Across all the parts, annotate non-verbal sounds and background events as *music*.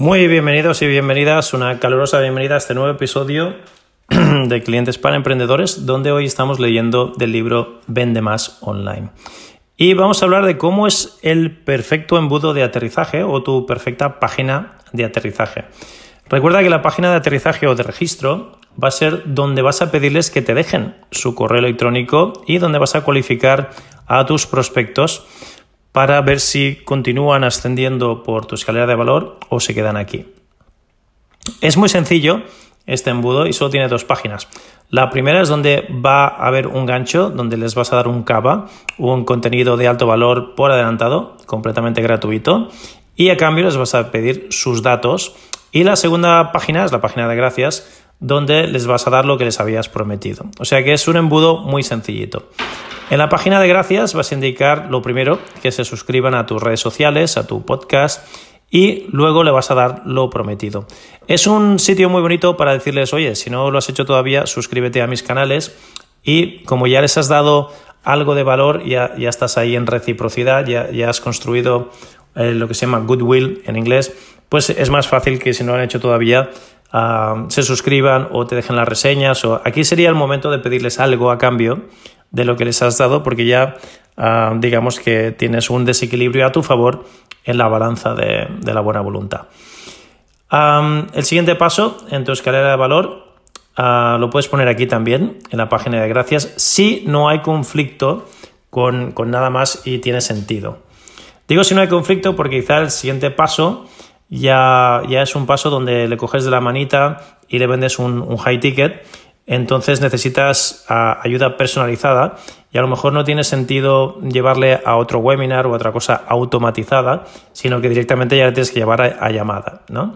Muy bienvenidos y bienvenidas, una calurosa bienvenida a este nuevo episodio *clears throat* de Clientes para Emprendedores, donde hoy estamos leyendo del libro Vende Más Online. Y vamos a hablar de cómo es el perfecto embudo de aterrizaje o tu perfecta página de aterrizaje. Recuerda que la página de aterrizaje o de registro va a ser donde vas a pedirles que te dejen su correo electrónico y donde vas a cualificar a tus prospectos para ver si continúan ascendiendo por tu escalera de valor o se quedan aquí. Es muy sencillo este embudo y solo tiene dos páginas. La primera es donde va a haber un gancho donde les vas a dar un cava, un contenido de alto valor por adelantado, completamente gratuito, y a cambio les vas a pedir sus datos. Y la segunda página es la página de gracias, donde les vas a dar lo que les habías prometido. O sea que es un embudo muy sencillito. En la página de gracias vas a indicar lo primero, que se suscriban a tus redes sociales, a tu podcast y luego le vas a dar lo prometido. Es un sitio muy bonito para decirles, oye, si no lo has hecho todavía, suscríbete a mis canales y como ya les has dado algo de valor, ya, ya estás ahí en reciprocidad, ya, ya has construido eh, lo que se llama goodwill en inglés, pues es más fácil que si no lo han hecho todavía, se suscriban o te dejen las reseñas. O aquí sería el momento de pedirles algo a cambio de lo que les has dado porque ya digamos que tienes un desequilibrio a tu favor en la balanza de, la buena voluntad. el siguiente paso en tu escalera de valor ah, lo puedes poner aquí también en la página de gracias si no hay conflicto con, nada más y tiene sentido. Digo si no hay conflicto porque quizá el siguiente paso ya, ya es un paso donde le coges de la manita y le vendes un, un high ticket entonces necesitas ah, ayuda personalizada y a lo mejor no tiene sentido llevarle a otro webinar o a otra cosa automatizada, sino que directamente ya le tienes que llevar a, llamada, ¿no?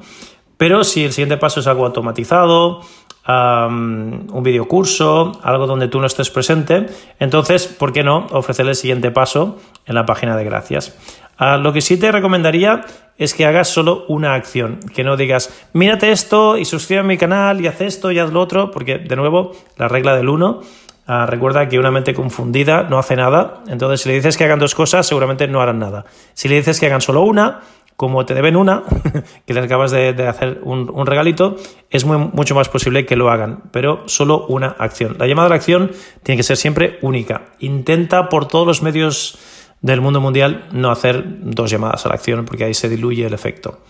Pero si el siguiente paso es algo automatizado, un videocurso, algo donde tú no estés presente, entonces, ¿por qué no ofrecerle el siguiente paso en la página de gracias? Ah, lo que sí te recomendaría es que hagas solo una acción, que no digas, mírate esto y suscríbete a mi canal y haz esto y haz lo otro, porque de nuevo, la regla del uno, ah, recuerda que una mente confundida no hace nada, entonces si le dices que hagan dos cosas, seguramente no harán nada. Si le dices que hagan solo una, como te deben una, *laughs* que les acabas de, hacer un, regalito, es muy, mucho más posible que lo hagan, pero solo una acción. La llamada a la acción tiene que ser siempre única. Intenta por todos los medios del mundo mundial no hacer dos llamadas a la acción porque ahí se diluye el efecto.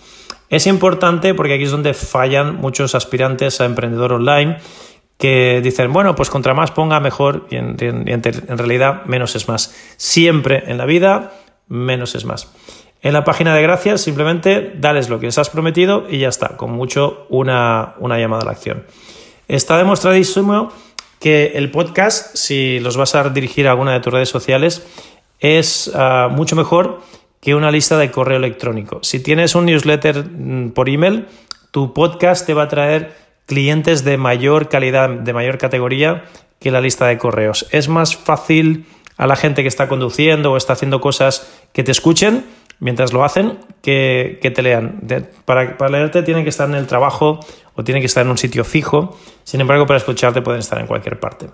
Es importante porque aquí es donde fallan muchos aspirantes a emprendedor online que dicen, bueno, pues contra más ponga mejor y en, realidad menos es más. Siempre en la vida, menos es más. En la página de gracias simplemente dales lo que les has prometido y ya está, con mucho una, una llamada a la acción. Está demostradísimo que el podcast, si los vas a dirigir a alguna de tus redes sociales, es ah, mucho mejor que una lista de correo electrónico. Si tienes un newsletter mm, por email, tu podcast te va a traer clientes de mayor calidad, de mayor categoría que la lista de correos. Es más fácil a la gente que está conduciendo o está haciendo cosas que te escuchen mientras lo hacen que, te lean. para, para, leerte tienen que estar en el trabajo o tienen que estar en un sitio fijo. Sin embargo, para escucharte pueden estar en cualquier parte.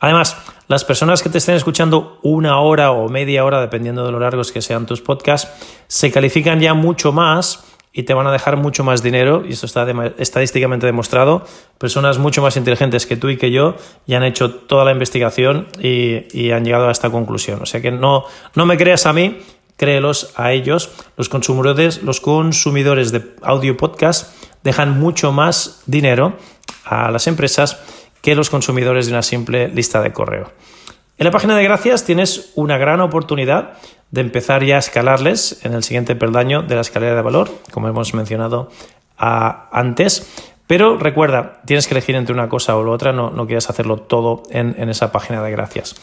Además, las personas que te estén escuchando una hora o media hora, dependiendo de lo largos que sean tus podcasts, se califican ya mucho más y te van a dejar mucho más dinero, y esto está estadísticamente demostrado. Personas mucho más inteligentes que tú y que yo ya han hecho toda la investigación y, han llegado a esta conclusión. O sea que no, no me creas a mí, créelos a ellos. Los consumidores, los consumidores de audio podcast dejan mucho más dinero a las empresas que los consumidores de una simple lista de correo. En la página de gracias tienes una gran oportunidad de empezar ya a escalarles en el siguiente peldaño de la escalera de valor, como hemos mencionado antes. Pero recuerda, tienes que elegir entre una cosa o la otra, no, no quieras hacerlo todo en, esa página de gracias.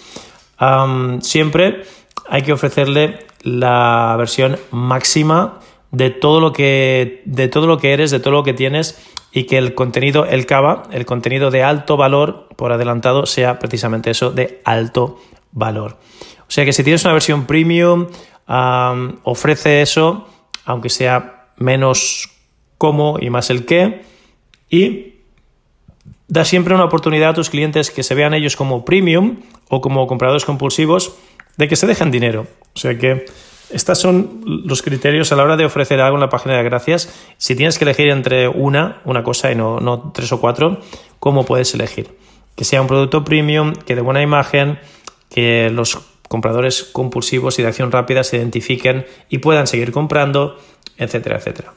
siempre hay que ofrecerle la versión máxima de todo lo que, de todo lo que eres, de todo lo que tienes y que el contenido, el cava, el contenido de alto valor por adelantado sea precisamente eso, de alto valor. O sea que si tienes una versión premium, ofrece eso, aunque sea menos cómo y más el qué, y da siempre una oportunidad a tus clientes que se vean ellos como premium o como compradores compulsivos de que se dejen dinero. O sea que estos son los criterios a la hora de ofrecer algo en la página de gracias. Si tienes que elegir entre una, una cosa y no, no tres o cuatro, ¿cómo puedes elegir? Que sea un producto premium, que de buena imagen, que los compradores compulsivos y de acción rápida se identifiquen y puedan seguir comprando, etcétera, etcétera.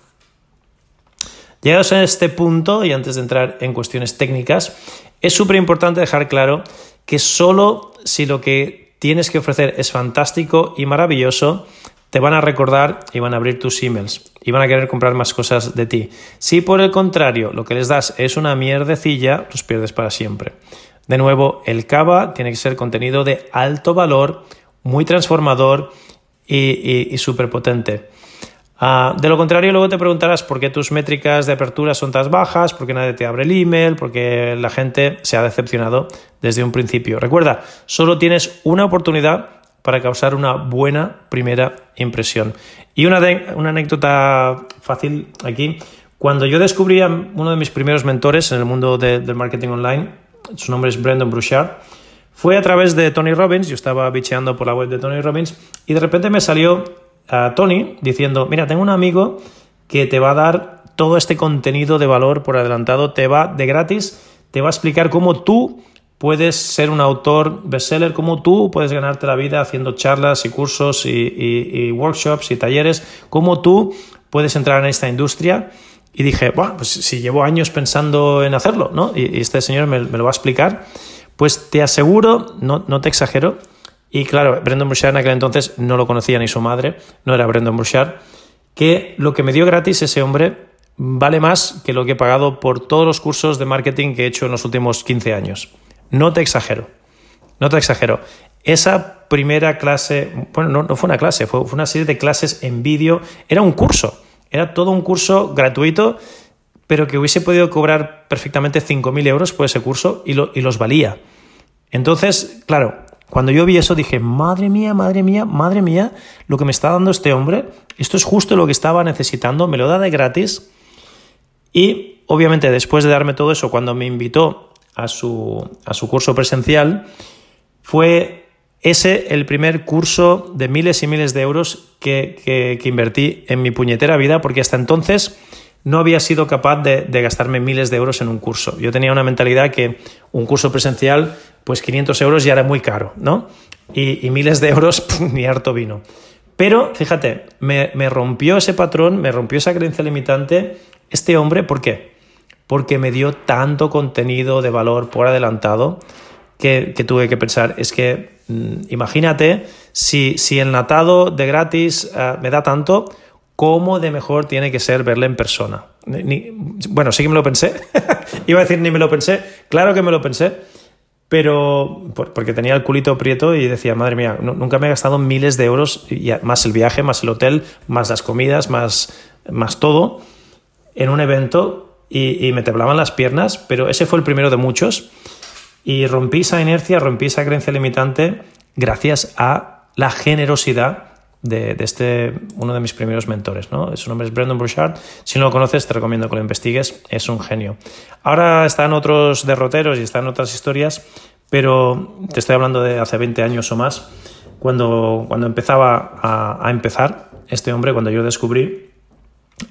Llegados a este punto, y antes de entrar en cuestiones técnicas, es súper importante dejar claro que solo si lo que tienes que ofrecer es fantástico y maravilloso, te van a recordar y van a abrir tus emails y van a querer comprar más cosas de ti. Si por el contrario lo que les das es una mierdecilla, los pierdes para siempre. De nuevo, el Cava tiene que ser contenido de alto valor, muy transformador y, y súper potente. Ah, de lo contrario, luego te preguntarás por qué tus métricas de apertura son tan bajas, por qué nadie te abre el email, por qué la gente se ha decepcionado desde un principio. Recuerda, solo tienes una oportunidad para causar una buena primera impresión. Y una, una anécdota fácil aquí. Cuando yo descubrí a uno de mis primeros mentores en el mundo del marketing online, su nombre es Brandon Bouchard, fue a través de Tony Robbins, yo estaba bicheando por la web de Tony Robbins y de repente me salió a Tony diciendo, mira, tengo un amigo que te va a dar todo este contenido de valor por adelantado, te va de gratis, te va a explicar cómo tú puedes ser un autor bestseller, cómo tú puedes ganarte la vida haciendo charlas y cursos y, workshops y talleres, cómo tú puedes entrar en esta industria. Y dije, bueno, pues si llevo años pensando en hacerlo, ¿no? Y, este señor me, lo va a explicar, pues te aseguro, no, no te exagero, y claro, Brendan Burchard en aquel entonces no lo conocía ni su madre, no era Brendan Burchard, que lo que me dio gratis ese hombre vale más que lo que he pagado por todos los cursos de marketing que he hecho en los últimos 15 años. No te exagero, no te exagero. Esa primera clase, bueno, no, fue una clase, fue, una serie de clases en vídeo, era un curso, era todo un curso gratuito, pero que hubiese podido cobrar perfectamente 5.000 euros por ese curso y, y los valía. Entonces, claro, cuando yo vi eso dije, madre mía, madre mía, madre mía, lo que me está dando este hombre, esto es justo lo que estaba necesitando, me lo da de gratis. Y obviamente después de darme todo eso, cuando me invitó a su, a su curso presencial, fue ese el primer curso de miles y miles de euros que, que, invertí en mi puñetera vida, porque hasta entonces no había sido capaz de, gastarme miles de euros en un curso. Yo tenía una mentalidad que un curso presencial pues 500 euros ya era muy caro, ¿no? Y, miles de euros, *laughs* ni harto vino. Pero, fíjate, me, rompió ese patrón, me rompió esa creencia limitante este hombre, ¿por qué? Porque me dio tanto contenido de valor por adelantado que, tuve que pensar, es que mm, imagínate si, el natado de gratis eh, me da tanto, ¿cómo de mejor tiene que ser verle en persona? bueno, sí que me lo pensé, *laughs* iba a decir ni me lo pensé, claro que me lo pensé, pero porque tenía el culito prieto y decía, madre mía, nunca me he gastado miles de euros, y más el viaje, más el hotel, más las comidas, más, todo, en un evento y, me temblaban las piernas, pero ese fue el primero de muchos. Y rompí esa inercia, rompí esa creencia limitante gracias a la generosidad de, este, uno de mis primeros mentores. ¿no? Su nombre es Brendan Bouchard. Si no lo conoces, te recomiendo que lo investigues. Es un genio. Ahora están otros derroteros y están otras historias, pero te estoy hablando de hace 20 años o más, cuando, cuando empezaba a, a empezar este hombre, cuando yo descubrí,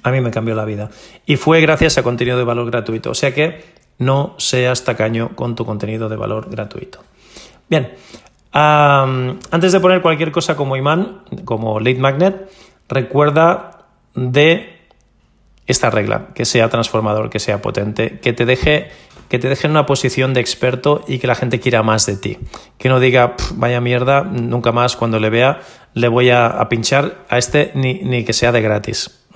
a mí me cambió la vida. Y fue gracias a contenido de valor gratuito. O sea que no seas tacaño con tu contenido de valor gratuito. Bien, antes de poner cualquier cosa como imán, como lead magnet, recuerda de esta regla, que sea transformador, que sea potente, que te deje que te deje en una posición de experto y que la gente quiera más de ti. Que no diga, vaya mierda, nunca más cuando le vea le voy a, pinchar a este ni, ni, que sea de gratis.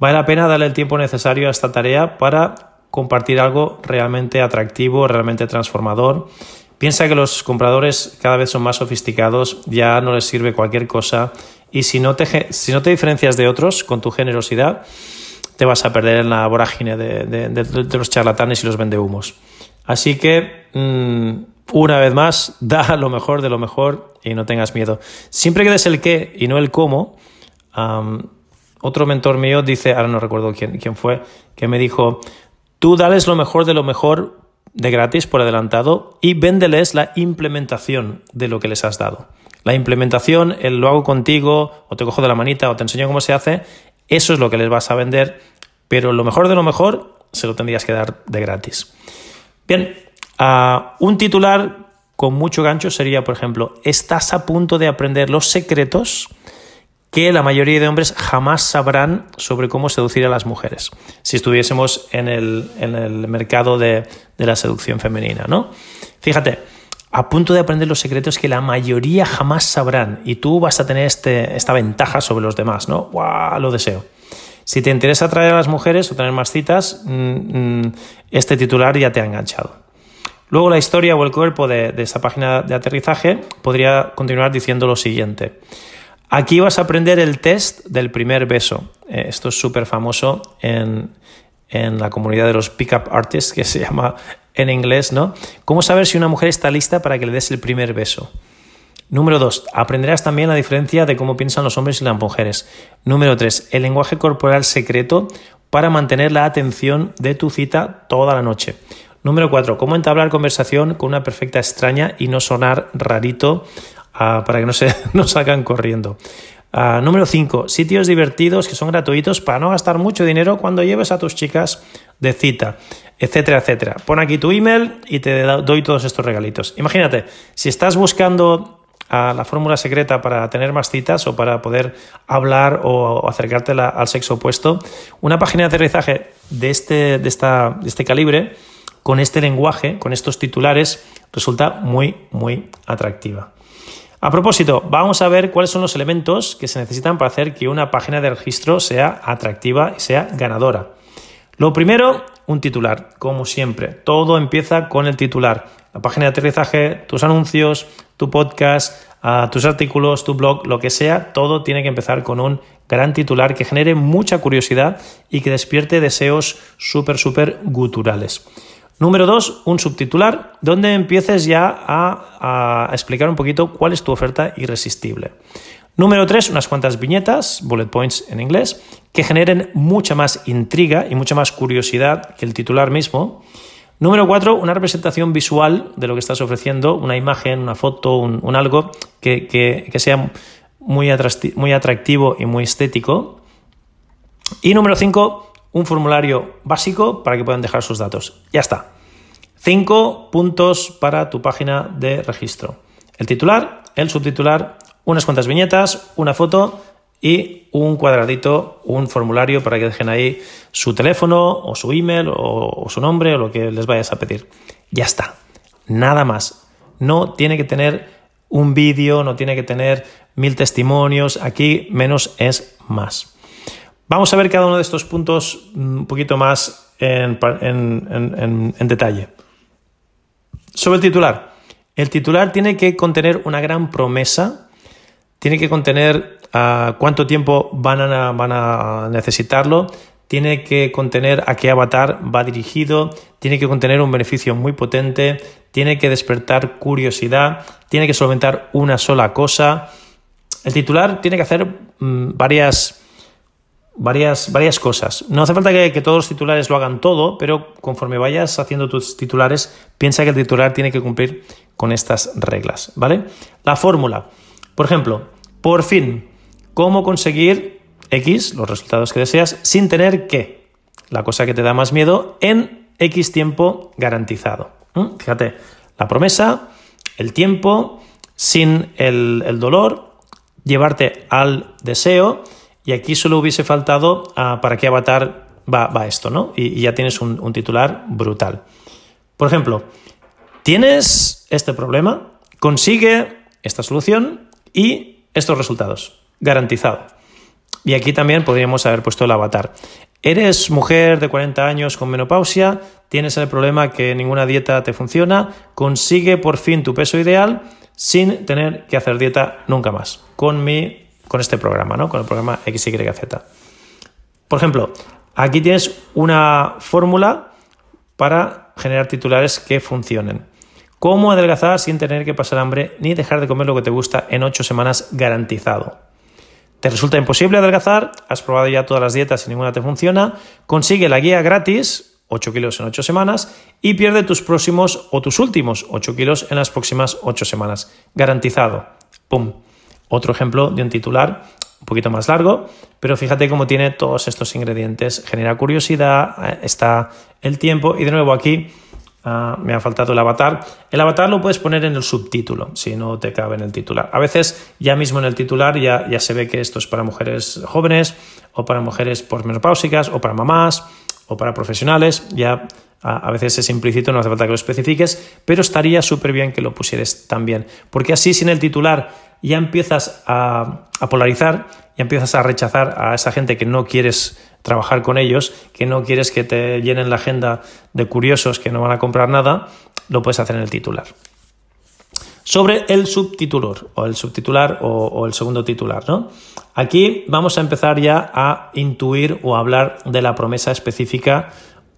Vale la pena darle el tiempo necesario a esta tarea para compartir algo realmente atractivo, realmente transformador Piensa que los compradores cada vez son más sofisticados, ya no les sirve cualquier cosa y si no te, si no te diferencias de otros con tu generosidad, te vas a perder en la vorágine de, los charlatanes y los vendehumos. Así que, mm, una vez más, *laughs* da lo mejor de lo mejor y no tengas miedo. Siempre que des el qué y no el cómo, otro mentor mío dice, ahora no recuerdo quién, quién fue, que me dijo, tú dales lo mejor de lo mejor de gratis por adelantado y véndeles la implementación de lo que les has dado. La implementación, el lo hago contigo, o te cojo de la manita, o te enseño cómo se hace, eso es lo que les vas a vender, pero lo mejor de lo mejor se lo tendrías que dar de gratis. Bien, un titular con mucho gancho sería, por ejemplo, estás a punto de aprender los secretos que la mayoría de hombres jamás sabrán sobre cómo seducir a las mujeres, si estuviésemos en el, mercado de, de, la seducción femenina, ¿no? Fíjate, a punto de aprender los secretos que la mayoría jamás sabrán y tú vas a tener este, esta ventaja sobre los demás, ¿no? ¡Guau! Lo deseo. Si te interesa atraer a las mujeres o tener más citas, mm, mm, este titular ya te ha enganchado. Luego la historia o el cuerpo de, de esa página de aterrizaje podría continuar diciendo lo siguiente. Aquí vas a aprender el test del primer beso. Eh, esto es súper famoso en, en la comunidad de los pickup artists, que se *laughs* llama en inglés, ¿no? ¿Cómo saber si una mujer está lista para que le des el primer beso? Número dos, aprenderás también la diferencia de cómo piensan los hombres y las mujeres. Número tres, el lenguaje corporal secreto para mantener la atención de tu cita toda la noche. Número cuatro, cómo entablar conversación con una perfecta extraña y no sonar rarito ah, para que no se *laughs* no salgan corriendo. Ah, número 5. Sitios divertidos que son gratuitos para no gastar mucho dinero cuando lleves a tus chicas de cita, etcétera, etcétera. Pon aquí tu email y te doy todos estos regalitos. Imagínate, si estás buscando ah, la fórmula secreta para tener más citas o para poder hablar o acercarte al sexo opuesto, una página de aterrizaje de este, de, esta, de este calibre, con este lenguaje, con estos titulares, resulta muy, muy atractiva. A propósito, vamos a ver cuáles son los elementos que se necesitan para hacer que una página de registro sea atractiva y sea ganadora. Lo primero, un titular, como siempre. Todo empieza con el titular. La página de aterrizaje, tus anuncios, tu podcast, ah, tus artículos, tu blog, lo que sea, todo tiene que empezar con un gran titular que genere mucha curiosidad y que despierte deseos súper, súper guturales. Número dos, un subtitular donde empieces ya a, explicar un poquito cuál es tu oferta irresistible. Número tres, unas cuantas viñetas, bullet points en inglés, que generen mucha más intriga y mucha más curiosidad que el titular mismo. Número cuatro, una representación visual de lo que estás ofreciendo, una imagen, una foto, un, algo que, sea muy, muy atractivo y muy estético. Y número cinco, un formulario básico para que puedan dejar sus datos. Ya está. Cinco puntos para tu página de registro. El titular, el subtitular, unas cuantas viñetas, una foto y un cuadradito, un formulario para que dejen ahí su teléfono o su email o, su nombre o lo que les vayas a pedir. Ya está. Nada más. No tiene que tener un vídeo, no tiene que tener mil testimonios. Aquí menos es más. Vamos a ver cada uno de estos puntos un poquito más en, detalle. Sobre el titular. El titular tiene que contener una gran promesa, tiene que contener ah, cuánto tiempo van a, necesitarlo, tiene que contener a qué avatar va dirigido, tiene que contener un beneficio muy potente, tiene que despertar curiosidad, tiene que solventar una sola cosa. El titular tiene que hacer mm, varias varias, varias cosas. No hace falta que, todos los titulares lo hagan todo, pero conforme vayas haciendo tus titulares, piensa que el titular tiene que cumplir con estas reglas, ¿vale? La fórmula. Por ejemplo, por fin, ¿cómo conseguir X, los resultados que deseas, sin tener que? La cosa que te da más miedo en X tiempo garantizado. ¿Mm? Fíjate, la promesa, el tiempo, sin el, el dolor, llevarte al deseo y aquí solo hubiese faltado ah, para qué avatar va, esto, ¿no? Y, ya tienes un, titular brutal. Por ejemplo, tienes este problema, consigue esta solución y estos resultados. Garantizado. Y aquí también podríamos haber puesto el avatar. Eres mujer de 40 años con menopausia, tienes el problema que ninguna dieta te funciona, consigue por fin tu peso ideal sin tener que hacer dieta nunca más con mi con este programa, ¿no? Con el programa XYZ. Por ejemplo, aquí tienes una fórmula para generar titulares que funcionen. ¿Cómo adelgazar sin tener que pasar hambre ni dejar de comer lo que te gusta en 8 semanas garantizado? ¿Te resulta imposible adelgazar? ¿Has probado ya todas las dietas y ninguna te funciona? Consigue la guía gratis, 8 kilos en 8 semanas, y pierde tus próximos o tus últimos 8 kilos en las próximas 8 semanas. Garantizado. ¡Pum! Otro ejemplo de un titular un poquito más largo, pero fíjate cómo tiene todos estos ingredientes. Genera curiosidad, eh, está el tiempo y de nuevo aquí ah, me ha faltado el avatar. El avatar lo puedes poner en el subtítulo, si no te cabe en el titular. A veces ya mismo en el titular ya, ya se ve que esto es para mujeres jóvenes o para mujeres posmenopáusicas o para mamás o para profesionales. Ya a veces es implícito, no hace falta que lo especifiques, pero estaría súper bien que lo pusieras también, porque así sin el titular ya empiezas a, polarizar, ya empiezas a rechazar a esa gente que no quieres trabajar con ellos, que no quieres que te llenen la agenda de curiosos que no van a comprar nada, lo puedes hacer en el titular. Sobre el subtitular, o el subtitular o, el segundo titular, ¿no? Aquí vamos a empezar ya a intuir o a hablar de la promesa específica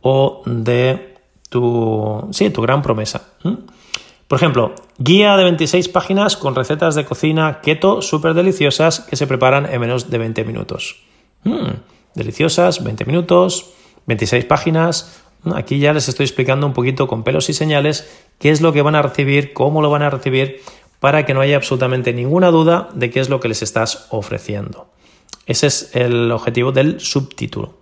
o de tu, sí, tu gran promesa. Por ejemplo, guía de 26 páginas con recetas de cocina keto súper deliciosas que se preparan en menos de 20 minutos. Deliciosas, 20 minutos, 26 páginas. Aquí ya les estoy explicando un poquito con pelos y señales qué es lo que van a recibir, cómo lo van a recibir, para que no haya absolutamente ninguna duda de qué es lo que les estás ofreciendo. Ese es el objetivo del subtítulo.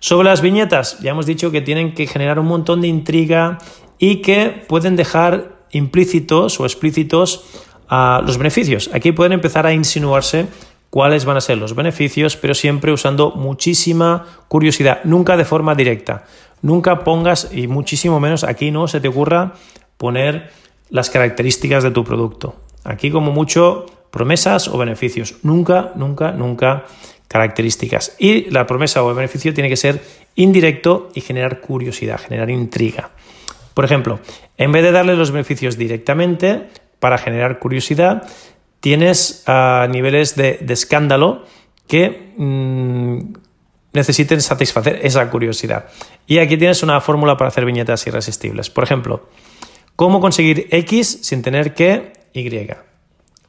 Sobre las viñetas, ya hemos dicho que tienen que generar un montón de intriga y que pueden dejar implícitos o explícitos a los beneficios. Aquí pueden empezar a insinuarse cuáles van a ser los beneficios, pero siempre usando muchísima curiosidad, nunca de forma directa. Nunca pongas, y muchísimo menos aquí no se te ocurra poner las características de tu producto. Aquí como mucho promesas o beneficios. Nunca, nunca, nunca características. Y la promesa o el beneficio tiene que ser indirecto y generar curiosidad, generar intriga. Por ejemplo, en vez de darle los beneficios directamente para generar curiosidad, tienes ah, niveles de, escándalo que mm, necesiten satisfacer esa curiosidad. Y aquí tienes una fórmula para hacer viñetas irresistibles. Por ejemplo, ¿cómo conseguir X sin tener que Y?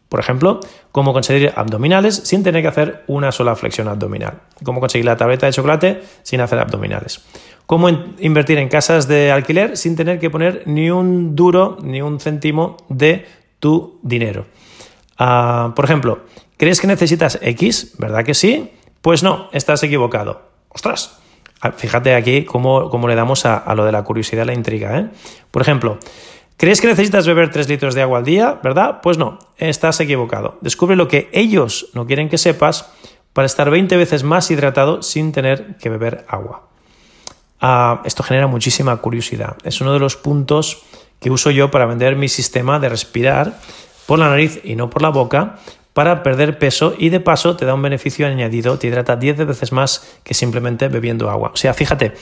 Por ejemplo, cómo conseguir abdominales sin tener que hacer una sola flexión abdominal. Cómo conseguir la tableta de chocolate sin hacer abdominales cómo invertir en casas de alquiler sin tener que poner ni un duro ni un céntimo de tu dinero. Ah, por ejemplo, ¿crees que necesitas X? ¿Verdad que sí? Pues no, estás equivocado. ¡Ostras! Ah, fíjate aquí cómo, le damos a, lo de la curiosidad, la intriga. ¿eh? Por ejemplo, ¿crees que necesitas beber 3 litros de agua al día? ¿Verdad? Pues no, estás equivocado. Descubre lo que ellos no quieren que sepas para estar 20 veces más hidratado sin tener que beber agua. Ah, esto genera muchísima curiosidad. Es uno de los puntos que uso yo para vender mi sistema de respirar por la nariz y no por la boca para perder peso y de paso te da un beneficio añadido, te hidrata 10 veces más que simplemente bebiendo agua. O sea, fíjate,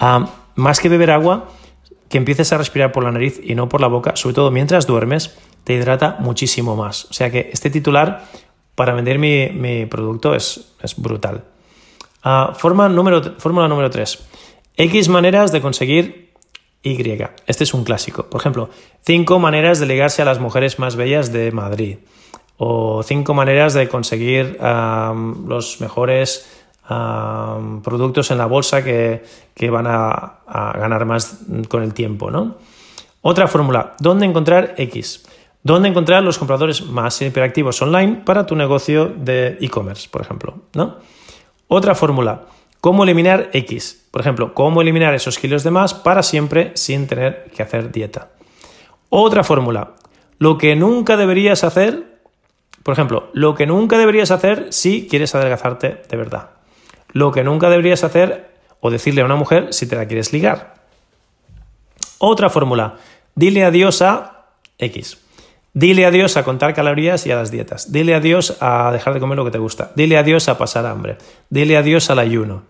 ah, más que beber agua, que empieces a respirar por la nariz y no por la boca, sobre todo mientras duermes, te hidrata muchísimo más. O sea que este titular para vender mi, producto es, brutal. Ah, fórmula número 3. X maneras de conseguir Y. Este es un clásico. Por ejemplo, cinco maneras de ligarse a las mujeres más bellas de Madrid. O cinco maneras de conseguir los mejores productos en la bolsa que, van a, ganar más con el tiempo. ¿no? Otra fórmula, ¿dónde encontrar X? ¿Dónde encontrar los compradores más hiperactivos online para tu negocio de e-commerce, por ejemplo? ¿no? Otra fórmula, ¿Cómo eliminar X? Por ejemplo, ¿cómo eliminar esos kilos de más para siempre sin tener que hacer dieta? Otra fórmula, lo que nunca deberías hacer, por ejemplo, lo que nunca deberías hacer si quieres adelgazarte de verdad. Lo que nunca deberías hacer o decirle a una mujer si te la quieres ligar. Otra fórmula, dile adiós a X. Dile adiós a contar calorías y a las dietas. Dile adiós a dejar de comer lo que te gusta. Dile adiós a pasar hambre. Dile adiós al ayuno.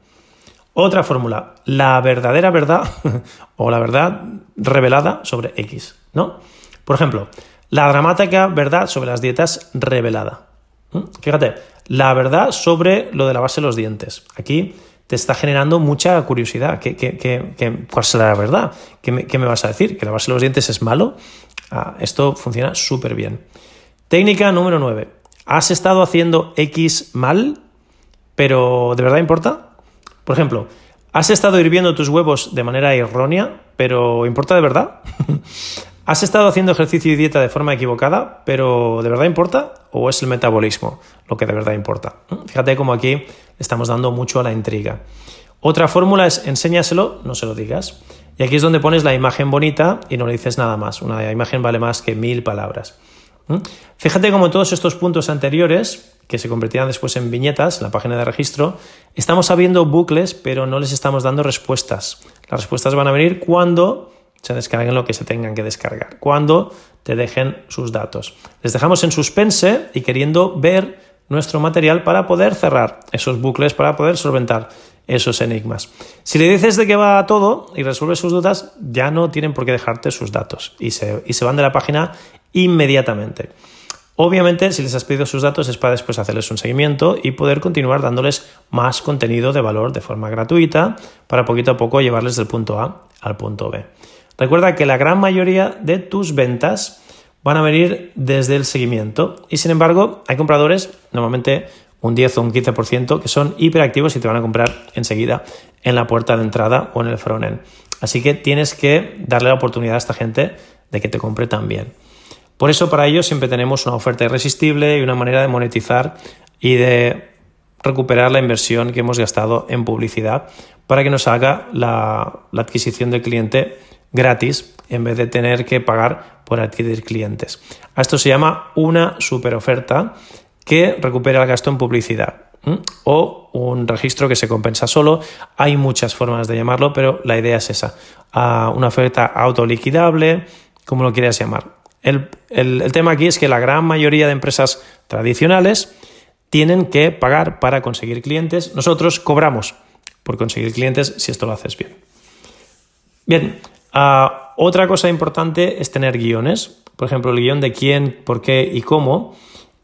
Otra fórmula, la verdadera verdad *laughs* o la verdad revelada sobre X, ¿no? Por ejemplo, la dramática verdad sobre las dietas revelada. ¿Mm? Fíjate, la verdad sobre lo de lavarse los dientes. Aquí te está generando mucha curiosidad. ¿Qué, cuál será la verdad? ¿Qué me, vas a decir? ¿Que lavarse los dientes es malo? Ah, esto funciona súper bien. Técnica número 9. ¿Has estado haciendo X mal, pero de verdad importa? Por ejemplo, ¿has estado hirviendo tus huevos de manera errónea, pero importa de verdad? *laughs* ¿Has estado haciendo ejercicio y dieta de forma equivocada, pero ¿de verdad importa? ¿O es el metabolismo lo que de verdad importa? Fíjate cómo aquí estamos dando mucho a la intriga. Otra fórmula es enséñaselo, no se lo digas. Y aquí es donde pones la imagen bonita y no le dices nada más. Una imagen vale más que mil palabras. Fíjate cómo todos estos puntos anteriores, que se convertirán después en viñetas en la página de registro, estamos abriendo bucles, pero no les estamos dando respuestas. Las respuestas van a venir cuando se descarguen lo que se tengan que descargar, cuando te dejen sus datos. Les dejamos en suspense y queriendo ver nuestro material para poder cerrar esos bucles, para poder solventar esos enigmas. Si le dices de qué va todo y resuelves sus dudas, ya no tienen por qué dejarte sus datos y se, y se van de la página inmediatamente. Obviamente, si les has pedido sus datos es para después hacerles un seguimiento y poder continuar dándoles más contenido de valor de forma gratuita para poquito a poco llevarles del punto A al punto B. Recuerda que la gran mayoría de tus ventas van a venir desde el seguimiento y sin embargo hay compradores, normalmente un 10 o un 15%, que son hiperactivos y te van a comprar enseguida en la puerta de entrada o en el frontend. Así que tienes que darle la oportunidad a esta gente de que te compre también. Por eso para ellos siempre tenemos una oferta irresistible y una manera de monetizar y de recuperar la inversión que hemos gastado en publicidad para que nos haga la, la adquisición del cliente gratis en vez de tener que pagar por adquirir clientes. A esto se llama una super oferta que recupera el gasto en publicidad o un registro que se compensa solo. Hay muchas formas de llamarlo, pero la idea es esa. Una oferta autoliquidable, como lo quieras llamar. El, el, tema aquí es que la gran mayoría de empresas tradicionales tienen que pagar para conseguir clientes. Nosotros cobramos por conseguir clientes si esto lo haces bien. Bien, Ah, otra cosa importante es tener guiones. Por ejemplo, el guion de quién, por qué y cómo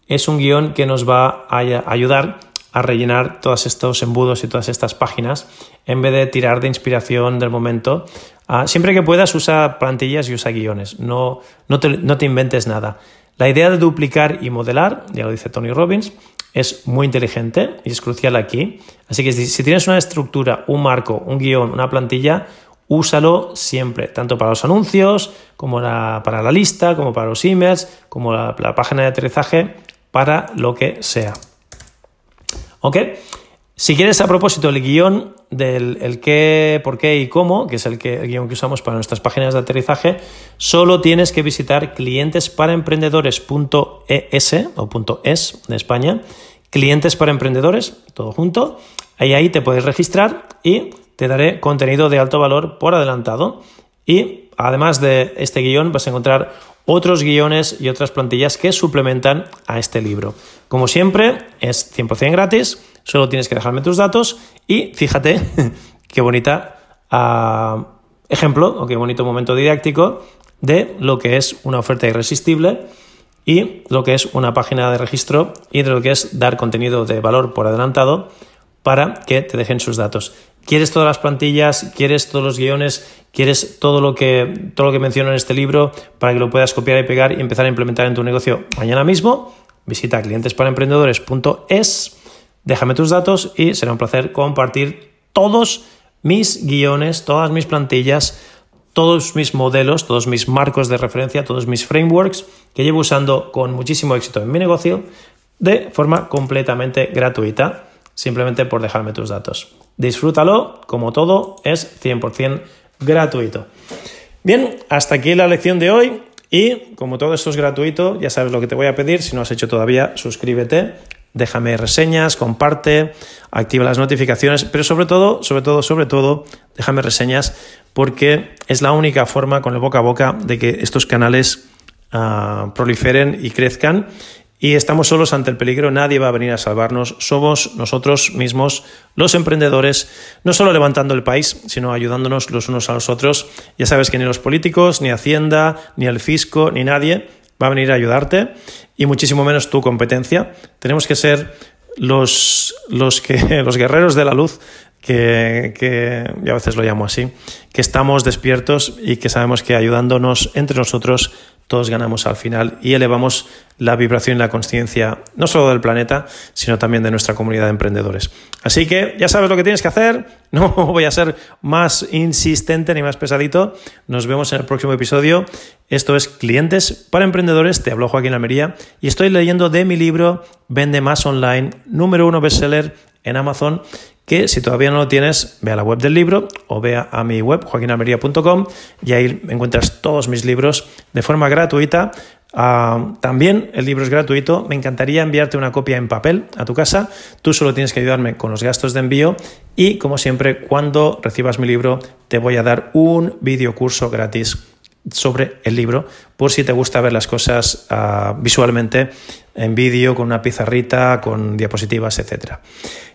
es un guion que nos va a ayudar a rellenar todos estos embudos y todas estas páginas en vez de tirar de inspiración del momento. Ah, siempre que puedas usa plantillas y usa guiones, no, no, te, no te inventes nada. La idea de duplicar y modelar, ya lo dice Tony Robbins, es muy inteligente y es crucial aquí. Así que si tienes una estructura, un marco, un guion, una plantilla, úsalo siempre, tanto para los anuncios, como para la lista, como para los emails, como la, página de aterrizaje, para lo que sea. ¿Ok? Si quieres a propósito el guion del el qué, por qué y cómo, que es el, que, el guion que usamos para nuestras páginas de aterrizaje, solo tienes que visitar clientesparaemprendedores.es o .es de España, clientes para emprendedores, todo junto, ahí ahí te puedes registrar y te daré contenido de alto valor por adelantado y además de este guion vas a encontrar otros guiones y otras plantillas que suplementan a este libro. Como siempre, es 100% gratis, solo tienes que dejarme tus datos y fíjate *laughs* qué bonita ah, ejemplo o qué bonito momento didáctico de lo que es una oferta irresistible y lo que es una página de registro y de lo que es dar contenido de valor por adelantado para que te dejen sus datos. ¿Quieres todas las plantillas? ¿Quieres todos los guiones? ¿Quieres todo lo que, todo lo que menciono en este libro para que lo puedas copiar y pegar y empezar a implementar en tu negocio mañana mismo? Visita clientesparaemprendedores.es, déjame tus datos y será un placer compartir todos mis guiones, todas mis plantillas, todos mis modelos, todos mis marcos de referencia, todos mis frameworks que llevo usando con muchísimo éxito en mi negocio de forma completamente gratuita simplemente por dejarme tus datos. Disfrútalo, como todo, es 100% gratuito. Bien, hasta aquí la lección de hoy y como todo esto es gratuito, ya sabes lo que te voy a pedir, si no has hecho todavía, suscríbete, déjame reseñas, comparte, activa las notificaciones, pero sobre todo, sobre todo, sobre todo, déjame reseñas porque es la única forma con el boca a boca de que estos canales ah, proliferen y crezcan y estamos solos ante el peligro, nadie va a venir a salvarnos, somos nosotros mismos los emprendedores, no solo levantando el país, sino ayudándonos los unos a los otros. Ya sabes que ni los políticos, ni Hacienda, ni el fisco, ni nadie va a venir a ayudarte y muchísimo menos tu competencia. Tenemos que ser los, los, que, *laughs* los guerreros de la luz que, que a veces lo llamo así, que estamos despiertos y que sabemos que ayudándonos entre nosotros todos ganamos al final y elevamos la vibración y la conciencia no solo del planeta, sino también de nuestra comunidad de emprendedores. Así que ya sabes lo que tienes que hacer, *laughs* no voy a ser más insistente ni más pesadito, nos vemos en el próximo episodio. Esto es Clientes para Emprendedores, te habló Joaquín Almería y estoy leyendo de mi libro Vende Más Online, número uno bestseller en Amazon que si todavía no lo tienes, ve a la web del libro o ve a mi web, joaquinalmería.com, y ahí encuentras todos mis libros de forma gratuita. Ah, también el libro es gratuito. Me encantaría enviarte una copia en papel a tu casa. Tú solo tienes que ayudarme con los gastos de envío y, como siempre, cuando recibas mi libro, te voy a dar un video curso gratis sobre el libro por si te gusta ver las cosas uh, visualmente en vídeo, con una pizarrita, con diapositivas, etc.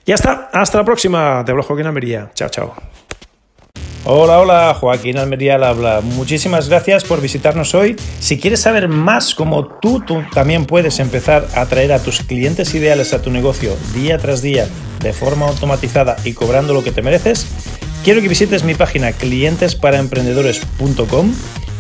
Ya está, hasta la próxima. Te hablo Joaquín Almería. Chao, chao. Hola, hola, Joaquín Almería al habla. Muchísimas gracias por visitarnos hoy. Si quieres saber más cómo tú, tú también puedes empezar a atraer a tus clientes ideales a tu negocio día tras día de forma automatizada y cobrando lo que te mereces, quiero que visites mi página clientesparaemprendedores.com